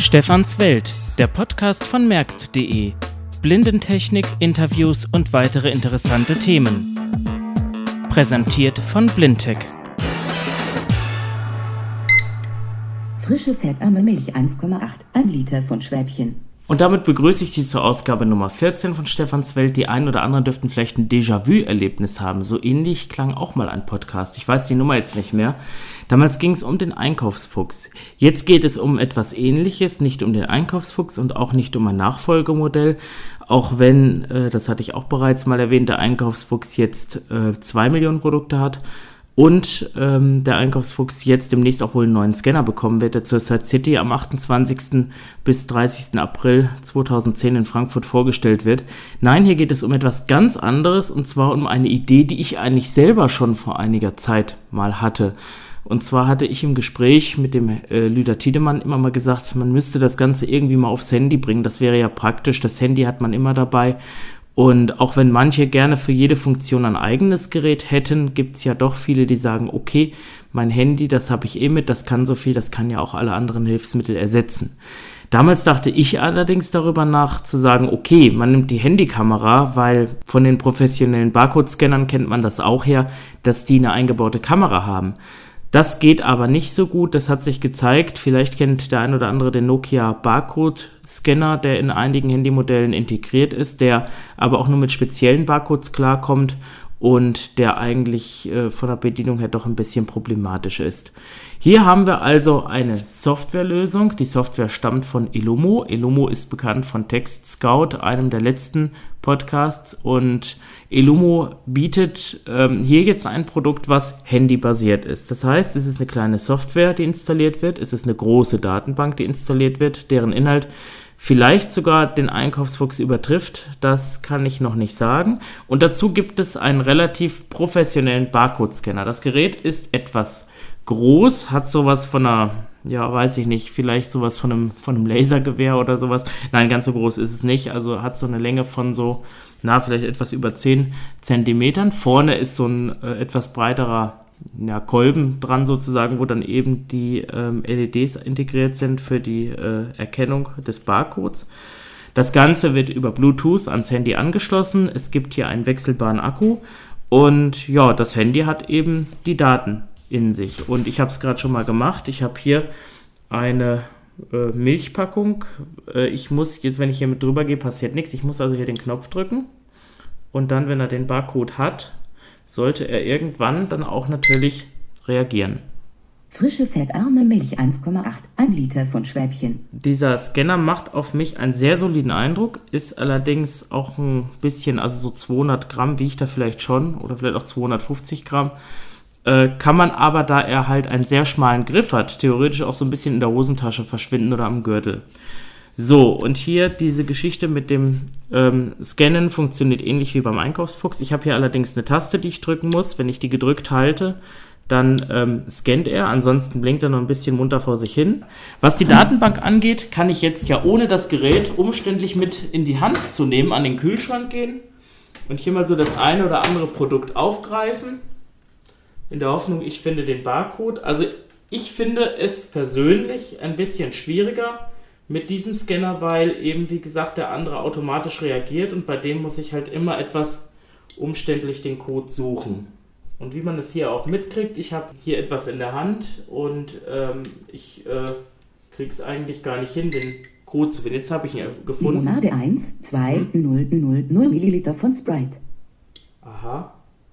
Stefans Welt, der Podcast von merkst.de. Blindentechnik, Interviews und weitere interessante Themen. Präsentiert von Blindtech. Frische fettarme Milch 1,8, ein Liter von Schwäbchen. Und damit begrüße ich Sie zur Ausgabe Nummer 14 von Stefans Welt. Die einen oder anderen dürften vielleicht ein Déjà-vu-Erlebnis haben. So ähnlich klang auch mal ein Podcast. Ich weiß die Nummer jetzt nicht mehr. Damals ging es um den Einkaufsfuchs. Jetzt geht es um etwas Ähnliches, nicht um den Einkaufsfuchs und auch nicht um ein Nachfolgemodell. Auch wenn, äh, das hatte ich auch bereits mal erwähnt, der Einkaufsfuchs jetzt äh, zwei Millionen Produkte hat und ähm, der Einkaufsfuchs jetzt demnächst auch wohl einen neuen Scanner bekommen wird, der zur Side City am 28. bis 30. April 2010 in Frankfurt vorgestellt wird. Nein, hier geht es um etwas ganz anderes und zwar um eine Idee, die ich eigentlich selber schon vor einiger Zeit mal hatte. Und zwar hatte ich im Gespräch mit dem äh, Lüder Tiedemann immer mal gesagt, man müsste das Ganze irgendwie mal aufs Handy bringen. Das wäre ja praktisch. Das Handy hat man immer dabei und auch wenn manche gerne für jede Funktion ein eigenes Gerät hätten, gibt es ja doch viele, die sagen, okay, mein Handy, das habe ich eh mit, das kann so viel, das kann ja auch alle anderen Hilfsmittel ersetzen. Damals dachte ich allerdings darüber nach zu sagen, okay, man nimmt die Handykamera, weil von den professionellen Barcode-Scannern kennt man das auch her, dass die eine eingebaute Kamera haben. Das geht aber nicht so gut, das hat sich gezeigt. Vielleicht kennt der ein oder andere den Nokia Barcode-Scanner, der in einigen Handymodellen integriert ist, der aber auch nur mit speziellen Barcodes klarkommt und der eigentlich äh, von der Bedienung her doch ein bisschen problematisch ist. Hier haben wir also eine Softwarelösung. Die Software stammt von Elomo. Elomo ist bekannt von Text Scout, einem der letzten Podcasts. Und Elomo bietet ähm, hier jetzt ein Produkt, was handybasiert ist. Das heißt, es ist eine kleine Software, die installiert wird. Es ist eine große Datenbank, die installiert wird, deren Inhalt vielleicht sogar den Einkaufsfuchs übertrifft. Das kann ich noch nicht sagen. Und dazu gibt es einen relativ professionellen Barcode-Scanner. Das Gerät ist etwas groß, hat sowas von einer, ja, weiß ich nicht, vielleicht sowas von einem, von einem Lasergewehr oder sowas. Nein, ganz so groß ist es nicht. Also hat so eine Länge von so, na, vielleicht etwas über 10 Zentimetern. Vorne ist so ein äh, etwas breiterer ja, Kolben dran sozusagen, wo dann eben die ähm, LEDs integriert sind für die äh, Erkennung des Barcodes. Das Ganze wird über Bluetooth ans Handy angeschlossen. Es gibt hier einen wechselbaren Akku und ja, das Handy hat eben die Daten in sich. Und ich habe es gerade schon mal gemacht. Ich habe hier eine äh, Milchpackung. Äh, ich muss jetzt, wenn ich hier mit drüber gehe, passiert nichts. Ich muss also hier den Knopf drücken und dann, wenn er den Barcode hat, sollte er irgendwann dann auch natürlich reagieren. Frische fettarme Milch 1,8, ein Liter von Schwäbchen. Dieser Scanner macht auf mich einen sehr soliden Eindruck, ist allerdings auch ein bisschen, also so 200 Gramm wiegt er vielleicht schon oder vielleicht auch 250 Gramm. Äh, kann man aber, da er halt einen sehr schmalen Griff hat, theoretisch auch so ein bisschen in der Hosentasche verschwinden oder am Gürtel. So, und hier diese Geschichte mit dem ähm, Scannen funktioniert ähnlich wie beim Einkaufsfuchs. Ich habe hier allerdings eine Taste, die ich drücken muss. Wenn ich die gedrückt halte, dann ähm, scannt er, ansonsten blinkt er noch ein bisschen munter vor sich hin. Was die Datenbank angeht, kann ich jetzt ja ohne das Gerät umständlich mit in die Hand zu nehmen an den Kühlschrank gehen und hier mal so das eine oder andere Produkt aufgreifen. In der Hoffnung, ich finde den Barcode. Also ich finde es persönlich ein bisschen schwieriger mit diesem Scanner, weil eben, wie gesagt, der andere automatisch reagiert und bei dem muss ich halt immer etwas umständlich den Code suchen. Und wie man es hier auch mitkriegt, ich habe hier etwas in der Hand und ähm, ich äh, kriege es eigentlich gar nicht hin, den Code zu finden. Jetzt habe ich ihn gefunden. Limonade 1, 2, 0, 0, 0 Milliliter von Sprite. Aha.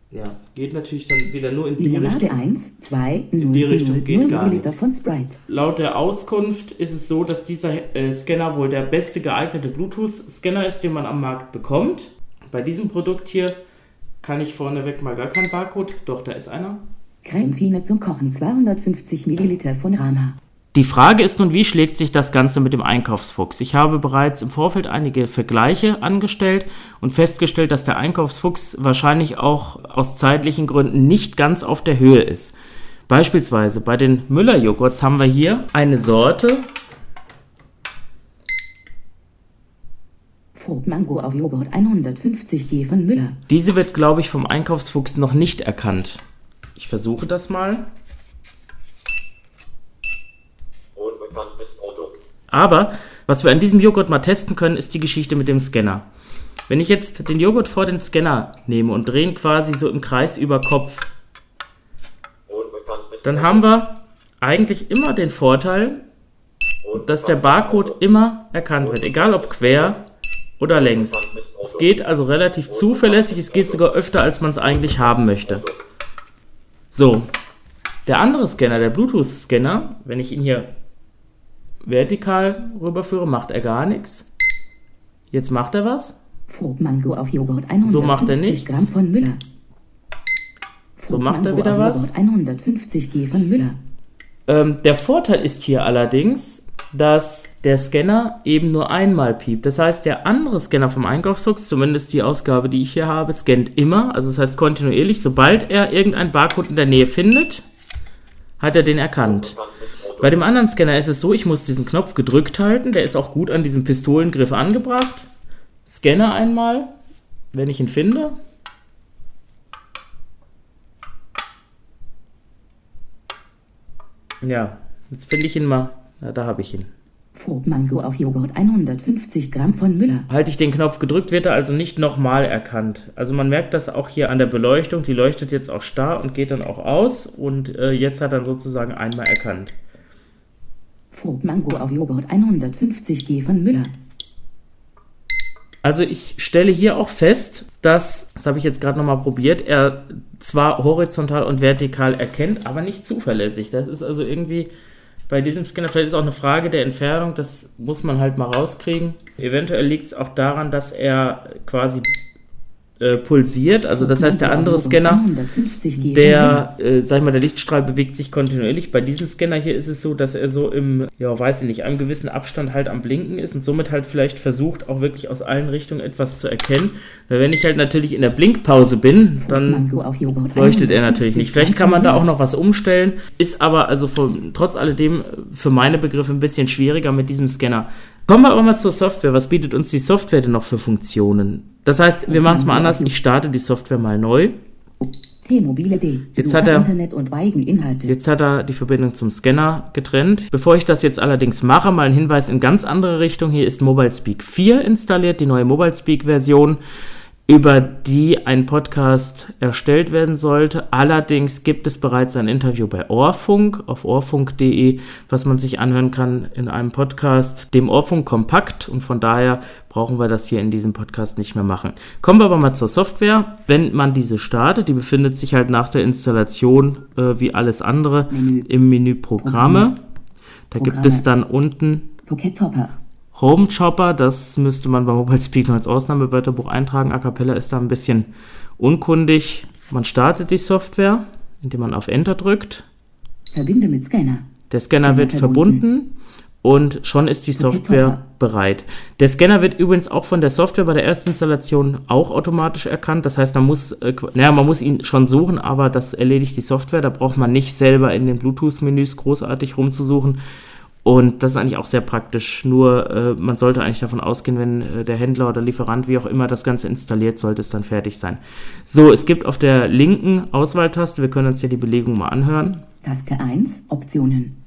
Ja, geht natürlich dann wieder nur in die Limonade Richtung. 1, 2, 0, In die Richtung 0, geht 0 gar nichts. von Sprite. Laut der Auskunft ist es so, dass dieser äh, Scanner wohl der beste geeignete Bluetooth-Scanner ist, den man am Markt bekommt. Bei diesem Produkt hier kann ich vorneweg mal gar keinen Barcode. Doch, da ist einer. Creme Fine zum Kochen 250 Milliliter von Rama. Die Frage ist nun, wie schlägt sich das Ganze mit dem Einkaufsfuchs? Ich habe bereits im Vorfeld einige Vergleiche angestellt und festgestellt, dass der Einkaufsfuchs wahrscheinlich auch aus zeitlichen Gründen nicht ganz auf der Höhe ist. Beispielsweise bei den Müller-Joghurts haben wir hier eine Sorte, Frucht Mango auf Joghurt 150 G von Müller. diese wird, glaube ich, vom Einkaufsfuchs noch nicht erkannt. Ich versuche das mal. Unbekanntes Produkt. Aber was wir an diesem Joghurt mal testen können, ist die Geschichte mit dem Scanner. Wenn ich jetzt den Joghurt vor den Scanner nehme und drehe ihn quasi so im Kreis über Kopf, dann haben wir eigentlich immer den Vorteil, dass der Barcode immer erkannt wird, egal ob quer oder längs. Es geht also relativ zuverlässig, es geht sogar öfter, als man es eigentlich haben möchte. So, der andere Scanner, der Bluetooth-Scanner, wenn ich ihn hier vertikal rüberführe, macht er gar nichts. Jetzt macht er was. Mango auf Joghurt 150 So macht er nichts. Gramm von Müller. So macht er wieder was. Joghurt 150 G von Müller. Ähm, der Vorteil ist hier allerdings, dass der Scanner eben nur einmal piept. Das heißt, der andere Scanner vom Einkaufsfuchs, zumindest die Ausgabe, die ich hier habe, scannt immer. Also das heißt kontinuierlich, sobald er irgendein Barcode in der Nähe findet, hat er den erkannt. Bei dem anderen Scanner ist es so, ich muss diesen Knopf gedrückt halten. Der ist auch gut an diesem Pistolengriff angebracht. Scanne einmal, wenn ich ihn finde. Ja, jetzt finde ich ihn mal. Na, da habe ich ihn. Mango auf Joghurt 150 Gramm von Müller. Halte ich den Knopf gedrückt, wird er also nicht nochmal erkannt. Also man merkt das auch hier an der Beleuchtung. Die leuchtet jetzt auch starr und geht dann auch aus. Und äh, jetzt hat er sozusagen einmal erkannt. Mango auf Joghurt 150 G von Müller. Also ich stelle hier auch fest, dass, das habe ich jetzt gerade nochmal probiert, er zwar horizontal und vertikal erkennt, aber nicht zuverlässig. Das ist also irgendwie bei diesem Scanner, vielleicht ist auch eine Frage der Entfernung, das muss man halt mal rauskriegen. Eventuell liegt es auch daran, dass er quasi äh, pulsiert, also das heißt der andere Scanner, 150 G von Müller. der, äh, sag ich mal, der Lichtstrahl bewegt sich kontinuierlich. Bei diesem Scanner hier ist es so, dass er so im, ja, weiß ich nicht, einem gewissen Abstand halt am Blinken ist und somit halt vielleicht versucht, auch wirklich aus allen Richtungen etwas zu erkennen. Weil wenn ich halt natürlich in der Blinkpause bin, dann leuchtet er 150 natürlich nicht. Vielleicht kann man da auch noch was umstellen, ist aber also von, trotz alledem für meine Begriffe ein bisschen schwieriger mit diesem Scanner. Kommen wir aber mal zur Software. Was bietet uns die Software denn noch für Funktionen? Das heißt, wir machen es mal anders. Ich starte die Software mal neu. Jetzt Suche hat er- Internet und Eigeninhalte. Jetzt hat er die Verbindung zum Scanner getrennt. Bevor ich das jetzt allerdings mache, mal ein Hinweis in ganz andere Richtung. Hier ist Mobile Speak 4 installiert, die neue Mobile Speak Version, über die ein Podcast erstellt werden sollte. Allerdings gibt es bereits ein Interview bei Ohrfunk auf ohrfunk.de, was man sich anhören kann in einem Podcast, dem Ohrfunk kompakt und von daher brauchen wir das hier in diesem Podcast nicht mehr machen. Kommen wir aber mal zur Software. Wenn man diese startet, die befindet sich halt nach der Installation äh, wie alles andere Menü. im Menü Programme. Da gibt Programme. es dann unten Pocket Topper. Home Chopper, das müsste man bei Mobile Speak noch als Ausnahmewörterbuch eintragen. A Cappella ist da ein bisschen unkundig. Man startet die Software, indem man auf Enter drückt. Verbinde mit Scanner. Der Scanner Scanner wird verbunden. verbunden und schon ist die Software bereit. Der Scanner wird übrigens auch von der Software bei der Erstinstallation auch automatisch erkannt. Das heißt, man muss, äh, naja, man muss ihn schon suchen, aber das erledigt die Software. Da braucht man nicht selber in den Bluetooth-Menüs großartig rumzusuchen. Und das ist eigentlich auch sehr praktisch. Nur äh, man sollte eigentlich davon ausgehen, wenn äh, der Händler oder Lieferant, wie auch immer, das Ganze installiert, sollte es dann fertig sein. So, es gibt auf der linken Auswahltaste, wir können uns hier die Belegung mal anhören, Taste 1. Optionen.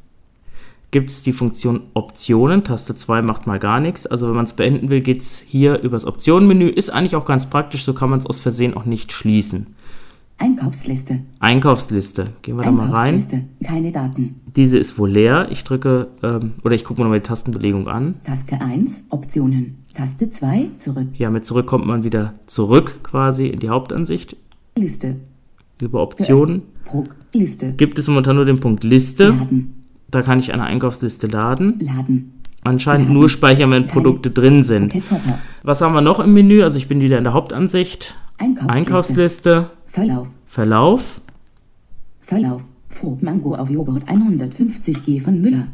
gibt es die Funktion Optionen. Taste 2 macht mal gar nichts. Also wenn man es beenden will, geht es hier übers Optionenmenü. Ist eigentlich auch ganz praktisch, so kann man es aus Versehen auch nicht schließen. Einkaufsliste. Einkaufsliste. Gehen wir da mal rein. Einkaufsliste. Keine Daten. Diese ist wohl leer. Ich drücke, ähm, oder ich gucke mir nochmal die Tastenbelegung an. Taste 1. Optionen. Taste 2. Zurück. Ja, mit zurück kommt man wieder zurück quasi in die Hauptansicht. Liste. Über Optionen. Liste. gibt es momentan nur den Punkt Liste. Laden. Da kann ich eine Einkaufsliste laden. Laden. Anscheinend Laden. nur speichern, wenn Produkte drin sind. Topper. Was haben wir noch im Menü? Also ich bin wieder in der Hauptansicht. Einkaufsliste. Einkaufsliste, Verlauf. Verlauf. Verlauf. Frucht Mango auf Joghurt 150 G von Müller.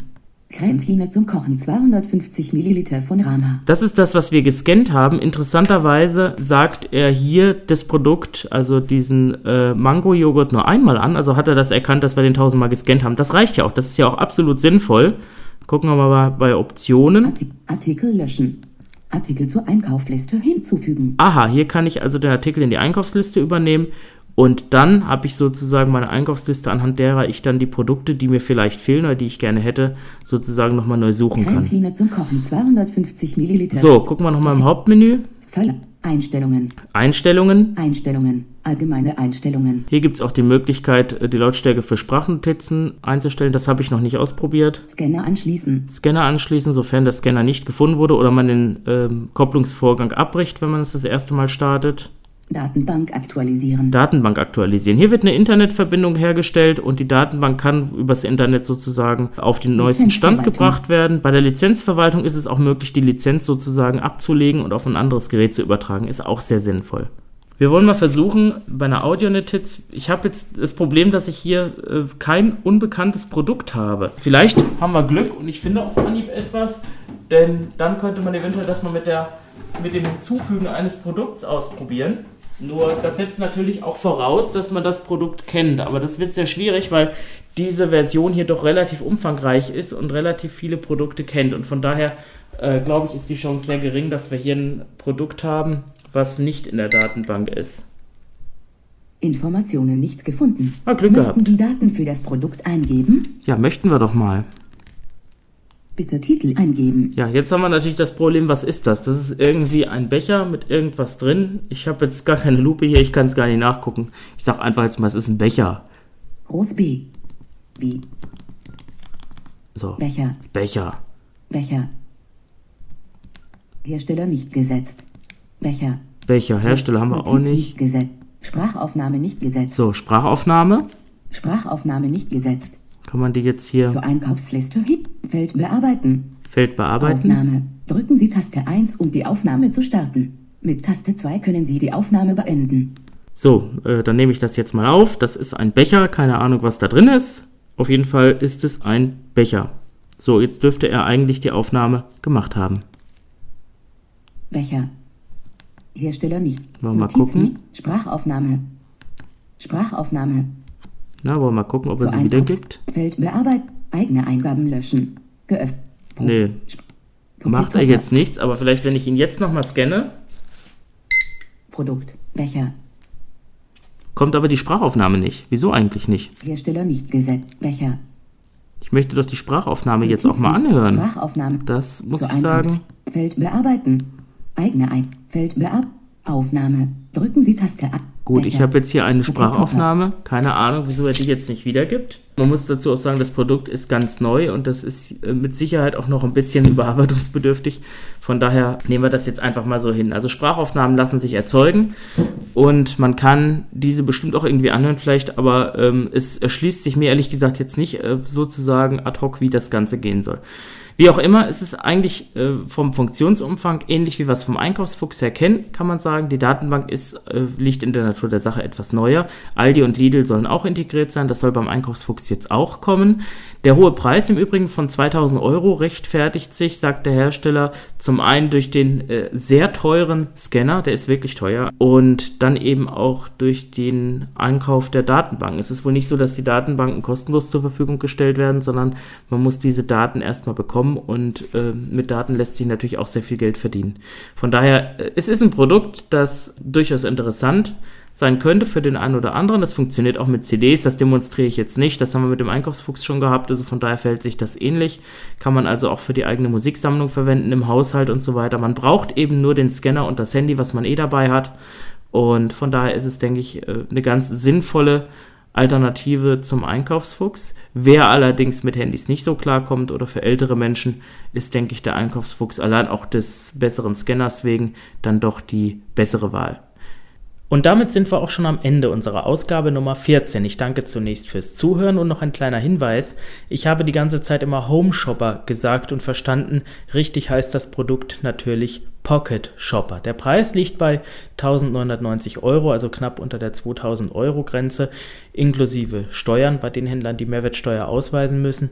Cremefine zum Kochen 250 Milliliter von Rama. Das ist das, was wir gescannt haben. Interessanterweise sagt er hier das Produkt, also diesen äh, Mango-Joghurt nur einmal an. Also hat er das erkannt, dass wir den tausendmal gescannt haben. Das reicht ja auch. Das ist ja auch absolut sinnvoll. Gucken wir mal bei Optionen. Artik Artikel löschen. Artikel zur Einkaufsliste hinzufügen. Aha, hier kann ich also den Artikel in die Einkaufsliste übernehmen Und dann habe ich sozusagen meine Einkaufsliste, anhand derer ich dann die Produkte, die mir vielleicht fehlen oder die ich gerne hätte, sozusagen nochmal neu suchen kann. Zum Kochen 250 Milliliter. So, gucken wir nochmal im Hauptmenü. Voll. Einstellungen. Einstellungen. Einstellungen. Allgemeine Einstellungen. Hier gibt es auch die Möglichkeit, äh, die Lautstärke für Sprachnotizen einzustellen. Das habe ich noch nicht ausprobiert. Scanner anschließen. Scanner anschließen, sofern der Scanner nicht gefunden wurde oder man den ähm, Kopplungsvorgang abbricht, wenn man es das erste Mal startet. Datenbank aktualisieren. Datenbank aktualisieren. Hier wird eine Internetverbindung hergestellt und die Datenbank kann übers Internet sozusagen auf den neuesten Stand gebracht werden. Bei der Lizenzverwaltung ist es auch möglich, die Lizenz sozusagen abzulegen und auf ein anderes Gerät zu übertragen. Ist auch sehr sinnvoll. Wir wollen mal versuchen, bei einer Audionotiz, ich habe jetzt das Problem, dass ich hier äh, kein unbekanntes Produkt habe. Vielleicht haben wir Glück und ich finde auf Anhieb etwas, denn dann könnte man eventuell das mal mit, der, mit dem Hinzufügen eines Produkts ausprobieren. Nur das setzt natürlich auch voraus, dass man das Produkt kennt, aber das wird sehr schwierig, weil diese Version hier doch relativ umfangreich ist und relativ viele Produkte kennt und von daher äh, glaube ich, ist die Chance sehr gering, dass wir hier ein Produkt haben, was nicht in der Datenbank ist. Informationen nicht gefunden. Ah, Glück Möchten gehabt. Sie Daten für das Produkt eingeben? Ja, möchten wir doch mal. Bitte Titel eingeben. Ja, jetzt haben wir natürlich das Problem, was ist das? Das ist irgendwie ein Becher mit irgendwas drin. Ich habe jetzt gar keine Lupe hier, ich kann es gar nicht nachgucken. Ich sag einfach jetzt mal, es ist ein Becher. Groß B. B. So, Becher. Becher. Becher. Hersteller nicht gesetzt. Becher. Becher, Hersteller haben wir auch Notiz nicht. gesetzt. Sprachaufnahme nicht gesetzt. So, Sprachaufnahme. Sprachaufnahme nicht gesetzt. Kann man die jetzt hier Zur Einkaufsliste. Feld bearbeiten. Feld bearbeiten? Aufnahme. Drücken Sie Taste 1, um die Aufnahme zu starten. Mit Taste 2 können Sie die Aufnahme beenden. So, äh, dann nehme ich das jetzt mal auf. Das ist ein Becher, keine Ahnung, was da drin ist. Auf jeden Fall ist es ein Becher. So, jetzt dürfte er eigentlich die Aufnahme gemacht haben. Becher. Hersteller nicht. Wollen wir mal gucken? Nicht. Sprachaufnahme. Sprachaufnahme. Na, wollen wir mal gucken, ob er Zur sie wiedergibt. Feld bearbeiten. Eigene Eingaben löschen. Geöffnet. Nee, macht er jetzt nichts, aber vielleicht, wenn ich ihn jetzt nochmal scanne, Produkt. Becher. kommt aber die Sprachaufnahme nicht. Wieso eigentlich nicht? Hersteller nicht gesetzt. Becher. Ich möchte doch die Sprachaufnahme jetzt auch mal anhören. Sprachaufnahme. Das muss Zur ich sagen. Feld bearbeiten. Eigene ein. Feld beab. Aufnahme. Drücken Sie Taste A. Gut, ich habe jetzt hier eine Sprachaufnahme. Keine Ahnung, wieso er die jetzt nicht wiedergibt. Man muss dazu auch sagen, das Produkt ist ganz neu und das ist äh, mit Sicherheit auch noch ein bisschen überarbeitungsbedürftig. Von daher nehmen wir das jetzt einfach mal so hin. Also Sprachaufnahmen lassen sich erzeugen und man kann diese bestimmt auch irgendwie anhören vielleicht, aber ähm, es erschließt sich mir ehrlich gesagt jetzt nicht äh, sozusagen ad hoc, wie das Ganze gehen soll. Wie auch immer, es ist eigentlich äh, vom Funktionsumfang ähnlich wie es vom Einkaufsfuchs her kennen, kann man sagen. Die Datenbank ist, äh, liegt in der Natur der Sache etwas neuer. Aldi und Lidl sollen auch integriert sein, das soll beim Einkaufsfuchs jetzt auch kommen. Der hohe Preis im Übrigen von 2000 Euro rechtfertigt sich, sagt der Hersteller, zum einen durch den äh, sehr teuren Scanner, der ist wirklich teuer, und dann eben auch durch den Einkauf der Datenbank. Es ist wohl nicht so, dass die Datenbanken kostenlos zur Verfügung gestellt werden, sondern man muss diese Daten erstmal bekommen und äh, mit Daten lässt sich natürlich auch sehr viel Geld verdienen. Von daher, äh, es ist ein Produkt, das durchaus interessant sein könnte für den einen oder anderen. Das funktioniert auch mit CDs, das demonstriere ich jetzt nicht. Das haben wir mit dem Einkaufsfuchs schon gehabt, also von daher verhält sich das ähnlich. Kann man also auch für die eigene Musiksammlung verwenden, im Haushalt und so weiter. Man braucht eben nur den Scanner und das Handy, was man eh dabei hat. Und von daher ist es, denke ich, äh, eine ganz sinnvolle Alternative zum Einkaufsfuchs. Wer allerdings mit Handys nicht so klarkommt oder für ältere Menschen, ist, denke ich, der Einkaufsfuchs allein auch des besseren Scanners wegen dann doch die bessere Wahl. Und damit sind wir auch schon am Ende unserer Ausgabe Nummer 14. Ich danke zunächst fürs Zuhören und noch ein kleiner Hinweis. Ich habe die ganze Zeit immer Home Shopper gesagt und verstanden. Richtig heißt das Produkt natürlich Pocket Shopper. Der Preis liegt bei 1990 Euro, also knapp unter der 2000 Euro Grenze, inklusive Steuern bei den Händlern, die Mehrwertsteuer ausweisen müssen.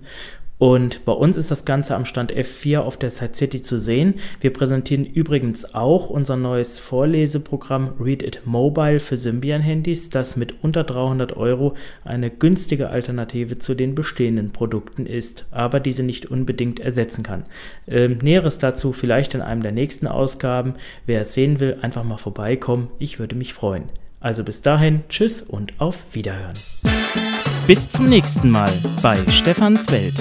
Und bei uns ist das Ganze am Stand F4 auf der Site City zu sehen. Wir präsentieren übrigens auch unser neues Vorleseprogramm Read It Mobile für Symbian-Handys, das mit unter 300 Euro eine günstige Alternative zu den bestehenden Produkten ist, aber diese nicht unbedingt ersetzen kann. Ähm, Näheres dazu vielleicht in einem der nächsten Ausgaben. Wer es sehen will, einfach mal vorbeikommen. Ich würde mich freuen. Also bis dahin, tschüss und auf Wiederhören. Bis zum nächsten Mal bei Stefans Welt.